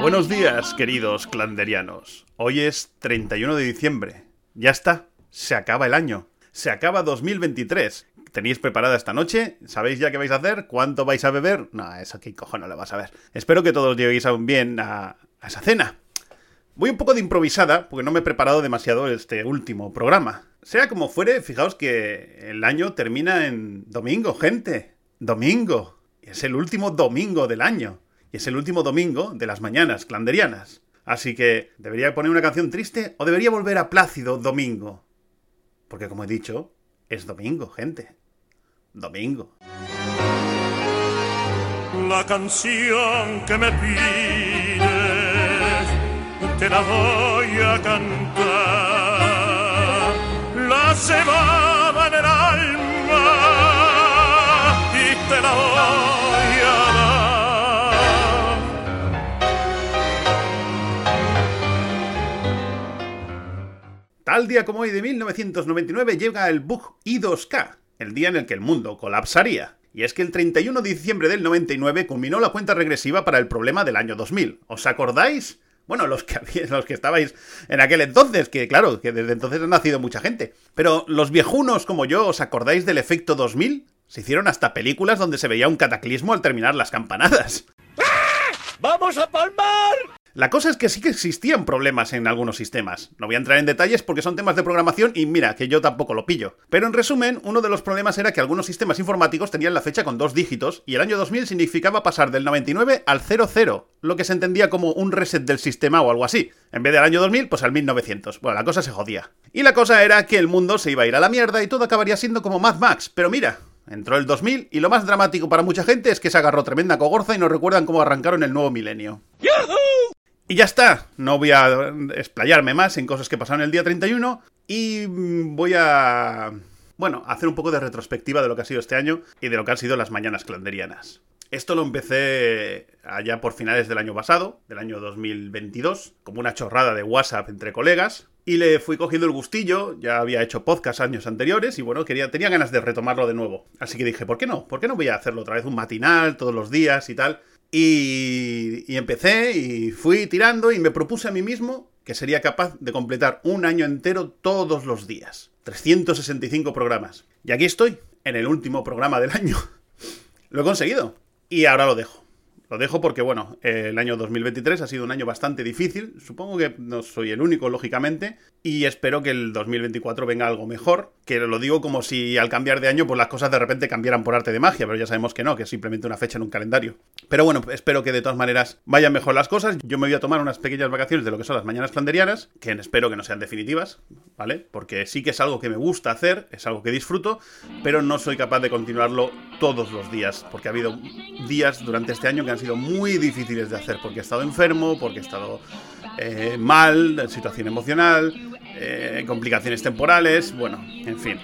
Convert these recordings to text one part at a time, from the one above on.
Buenos días, queridos clanderianos. Hoy es 31 de diciembre. Ya está, se acaba el año. Se acaba 2023. ¿Tenéis preparada esta noche? ¿Sabéis ya qué vais a hacer? ¿Cuánto vais a beber? No, eso aquí cojones lo vas a ver. Espero que todos lleguéis bien a, a esa cena. Voy un poco de improvisada, porque no me he preparado demasiado este último programa. Sea como fuere, fijaos que el año termina en domingo, gente. Domingo. Es el último domingo del año. Y es el último domingo de las mañanas clanderianas. Así que, ¿debería poner una canción triste o debería volver a Plácido Domingo? Porque como he dicho, es domingo, gente. Domingo. La canción que me te la voy a cantar. La cebada en el alma y te la voy a dar. Tal día como hoy de 1999 llega el bug I2K, el día en el que el mundo colapsaría. Y es que el 31 de diciembre del 99 culminó la cuenta regresiva para el problema del año 2000. ¿Os acordáis? Bueno, los que, los que estabais en aquel entonces, que claro, que desde entonces ha nacido mucha gente. Pero los viejunos como yo, ¿os acordáis del efecto 2000? Se hicieron hasta películas donde se veía un cataclismo al terminar las campanadas. ¡Vamos a palmar! La cosa es que sí que existían problemas en algunos sistemas. No voy a entrar en detalles porque son temas de programación y mira, que yo tampoco lo pillo. Pero en resumen, uno de los problemas era que algunos sistemas informáticos tenían la fecha con dos dígitos y el año 2000 significaba pasar del 99 al 00, lo que se entendía como un reset del sistema o algo así. En vez del año 2000, pues al 1900. Bueno, la cosa se jodía. Y la cosa era que el mundo se iba a ir a la mierda y todo acabaría siendo como Mad Max. Pero mira, Entró el 2000 y lo más dramático para mucha gente es que se agarró tremenda cogorza y no recuerdan cómo arrancaron el nuevo milenio. Y ya está, no voy a explayarme más en cosas que pasaron el día 31 y voy a, bueno, hacer un poco de retrospectiva de lo que ha sido este año y de lo que han sido las mañanas clanderianas. Esto lo empecé allá por finales del año pasado, del año 2022, como una chorrada de WhatsApp entre colegas, y le fui cogiendo el gustillo, ya había hecho podcast años anteriores y bueno, quería, tenía ganas de retomarlo de nuevo. Así que dije, ¿por qué no? ¿Por qué no voy a hacerlo otra vez un matinal todos los días y tal? Y, empecé y fui tirando y me propuse a mí mismo que sería capaz de completar un año entero todos los días. 365 programas. Y aquí estoy, en el último programa del año. lo he conseguido. Y ahora lo dejo. Lo dejo porque, bueno, el año 2023 ha sido un año bastante difícil. Supongo que no soy el único, lógicamente. Y espero que el 2024 venga algo mejor. Que lo digo como si al cambiar de año, pues las cosas de repente cambiaran por arte de magia. Pero ya sabemos que no, que es simplemente una fecha en un calendario. Pero bueno, espero que de todas maneras vayan mejor las cosas. Yo me voy a tomar unas pequeñas vacaciones de lo que son las mañanas flanderianas. Que espero que no sean definitivas, ¿vale? Porque sí que es algo que me gusta hacer, es algo que disfruto. Pero no soy capaz de continuarlo todos los días. Porque ha habido días durante este año que han sido muy difíciles de hacer porque he estado enfermo, porque he estado eh, mal, situación emocional, eh, complicaciones temporales, bueno, en fin,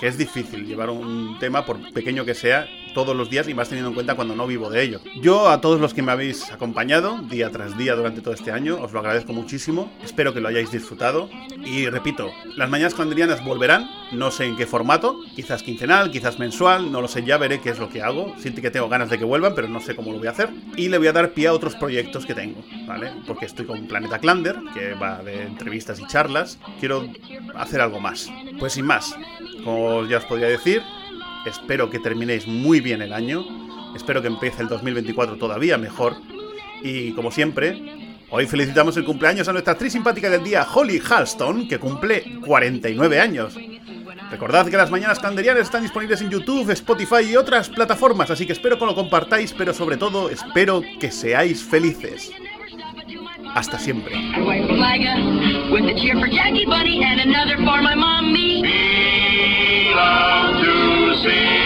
que es difícil llevar un tema, por pequeño que sea, todos los días y más teniendo en cuenta cuando no vivo de ello. Yo a todos los que me habéis acompañado día tras día durante todo este año, os lo agradezco muchísimo, espero que lo hayáis disfrutado y repito, las mañanas clandrianas volverán, no sé en qué formato, quizás quincenal, quizás mensual, no lo sé, ya veré qué es lo que hago, siento que tengo ganas de que vuelvan, pero no sé cómo lo voy a hacer y le voy a dar pie a otros proyectos que tengo, ¿vale? Porque estoy con Planeta Clander, que va de entrevistas y charlas, quiero hacer algo más. Pues sin más, como ya os podría decir, espero que terminéis muy bien el año, espero que empiece el 2024 todavía mejor y como siempre, hoy felicitamos el cumpleaños a nuestra actriz simpática del día, Holly Halston, que cumple 49 años. Recordad que las mañanas canderianas están disponibles en YouTube, Spotify y otras plataformas, así que espero que lo compartáis, pero sobre todo espero que seáis felices. Hasta siempre. out to see.